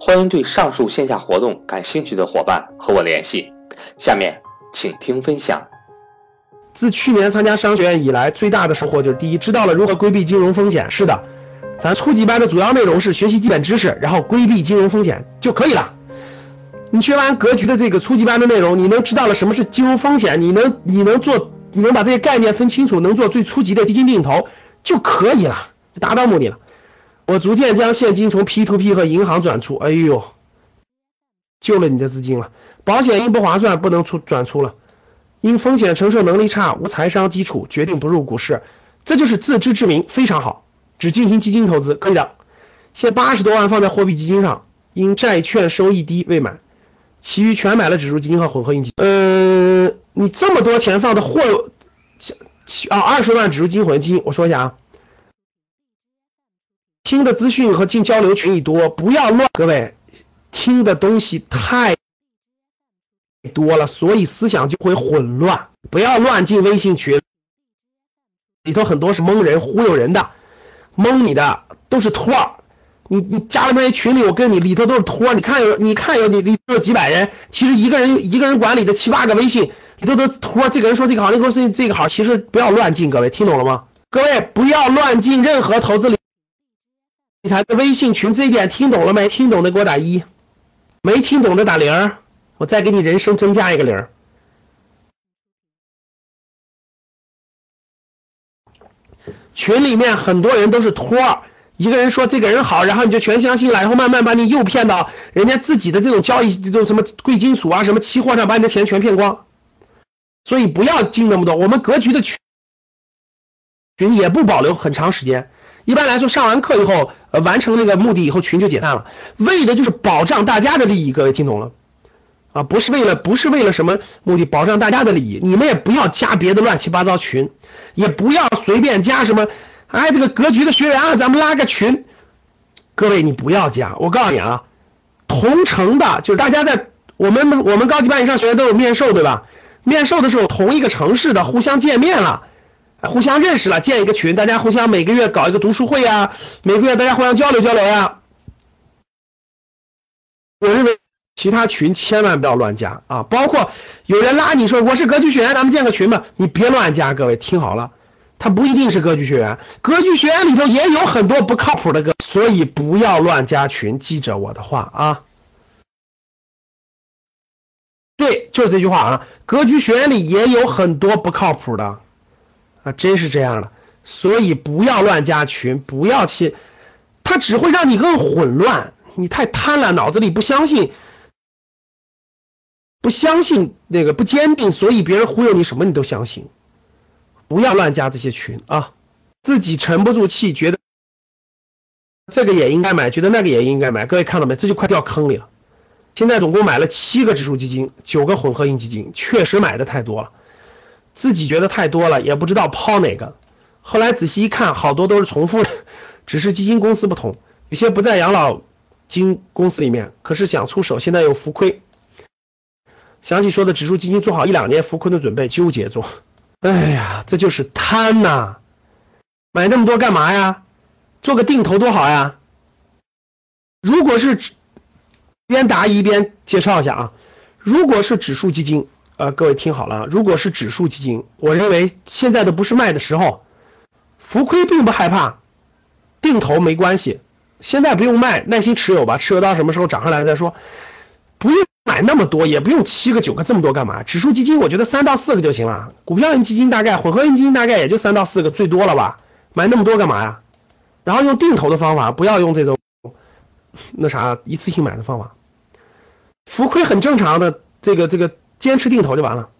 欢迎对上述线下活动感兴趣的伙伴和我联系。下面请听分享。自去年参加商学院以来，最大的收获就是：第一，知道了如何规避金融风险。是的，咱初级班的主要内容是学习基本知识，然后规避金融风险就可以了。你学完格局的这个初级班的内容，你能知道了什么是金融风险，你能你能做，你能把这些概念分清楚，能做最初级的基金定投就可以了，达到目的了。我逐渐将现金从 P to P 和银行转出，哎呦，救了你的资金了。保险因不划算不能出转出了，因风险承受能力差，无财商基础，决定不入股市，这就是自知之明，非常好。只进行基金投资可以的，现八十多万放在货币基金上，因债券收益低未买，其余全买了指数基金和混合型基金。呃，你这么多钱放的货，啊，二十万指数金混基金，我说一下啊。听的资讯和进交流群一多，不要乱。各位，听的东西太多了，所以思想就会混乱。不要乱进微信群，里头很多是蒙人、忽悠人的，蒙你的都是托。你你加了那些群里，我跟你里头都是托。你看有你看有你里头有几百人，其实一个人一个人管理的七八个微信里头都是托。这个人说这个好，那个人说这个好，其实不要乱进。各位听懂了吗？各位不要乱进任何投资里。理财的微信群这一点听懂了没？听懂的给我打一，没听懂的打零，我再给你人生增加一个零。群里面很多人都是托，一个人说这个人好，然后你就全相信了，然后慢慢把你诱骗到人家自己的这种交易，这种什么贵金属啊、什么期货上，把你的钱全骗光。所以不要进那么多，我们格局的群群也不保留很长时间。一般来说，上完课以后，呃，完成那个目的以后，群就解散了，为的就是保障大家的利益。各位听懂了？啊，不是为了，不是为了什么目的，保障大家的利益。你们也不要加别的乱七八糟群，也不要随便加什么，哎，这个格局的学员啊，咱们拉个群。各位，你不要加，我告诉你啊，同城的，就是大家在我们我们高级班以上学员都有面授，对吧？面授的时候，同一个城市的互相见面了。互相认识了，建一个群，大家互相每个月搞一个读书会呀，每个月大家互相交流交流呀。我认为其他群千万不要乱加啊，包括有人拉你说我是格局学员，咱们建个群吧，你别乱加，各位听好了，他不一定是格局学员，格局学员里头也有很多不靠谱的哥，所以不要乱加群，记着我的话啊。对，就是这句话啊，格局学员里也有很多不靠谱的。真是这样的，所以不要乱加群，不要去，他只会让你更混乱。你太贪婪，脑子里不相信，不相信那个不坚定，所以别人忽悠你什么你都相信。不要乱加这些群啊！自己沉不住气，觉得这个也应该买，觉得那个也应该买。各位看到没？这就快掉坑里了。现在总共买了七个指数基金，九个混合型基金，确实买的太多了。自己觉得太多了，也不知道抛哪个。后来仔细一看，好多都是重复的，只是基金公司不同，有些不在养老金公司里面，可是想出手，现在又浮亏。想起说的指数基金做好一两年浮亏的准备，纠结做。哎呀，这就是贪呐！买那么多干嘛呀？做个定投多好呀！如果是边答疑边介绍一下啊，如果是指数基金。呃，各位听好了，如果是指数基金，我认为现在都不是卖的时候，浮亏并不害怕，定投没关系，现在不用卖，耐心持有吧，持有到什么时候涨上来再说，不用买那么多，也不用七个九个这么多干嘛？指数基金我觉得三到四个就行了，股票型基金大概混合型基金大概也就三到四个最多了吧？买那么多干嘛呀？然后用定投的方法，不要用这种那啥一次性买的方法，浮亏很正常的，这个这个坚持定投就完了。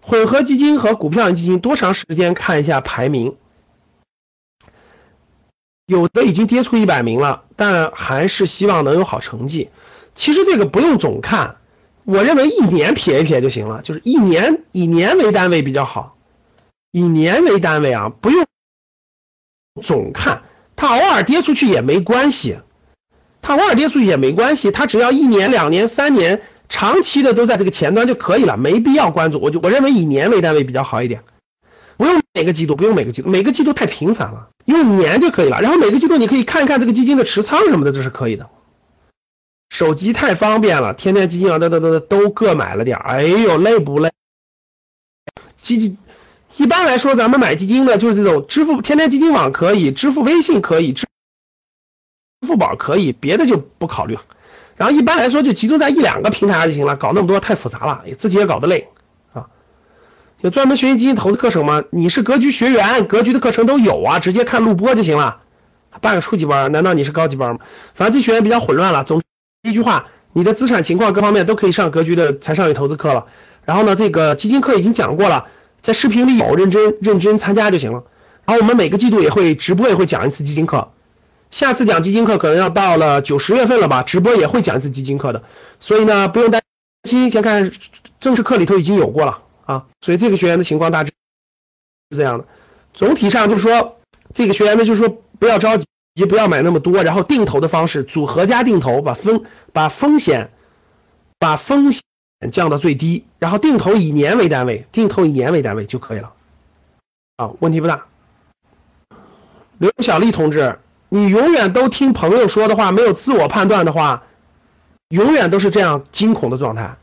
混合基金和股票型基金多长时间看一下排名？有的已经跌出一百名了，但还是希望能有好成绩。其实这个不用总看，我认为一年撇一撇就行了，就是一年以年为单位比较好，以年为单位啊，不用总看，它偶尔跌出去也没关系，它偶尔跌出去也没关系，它只要一年、两年、三年，长期的都在这个前端就可以了，没必要关注。我就我认为以年为单位比较好一点。不用每个季度，不用每个季度，每个季度太频繁了，用年就可以了。然后每个季度你可以看一看这个基金的持仓什么的，这是可以的。手机太方便了，天天基金啊，都都都都各买了点哎呦，累不累？基金一般来说，咱们买基金的就是这种支付，天天基金网可以，支付微信可以，支付宝可以，别的就不考虑了。然后一般来说就集中在一两个平台上就行了，搞那么多太复杂了，自己也搞得累。啊有专门学习基金投资课程吗？你是格局学员，格局的课程都有啊，直接看录播就行了。办个初级班，难道你是高级班吗？反正这学员比较混乱了。总一句话，你的资产情况各方面都可以上格局的财商与投资课了。然后呢，这个基金课已经讲过了，在视频里有，认真认真参加就行了。然后我们每个季度也会直播，也会讲一次基金课。下次讲基金课可能要到了九十月份了吧，直播也会讲一次基金课的。所以呢，不用担心，先看正式课里头已经有过了。啊，所以这个学员的情况大致是这样的。总体上就是说，这个学员呢，就是说不要着急，不要买那么多，然后定投的方式，组合加定投，把风把风险把风险降到最低，然后定投以年为单位，定投以年为单位就可以了。啊，问题不大。刘小丽同志，你永远都听朋友说的话，没有自我判断的话，永远都是这样惊恐的状态。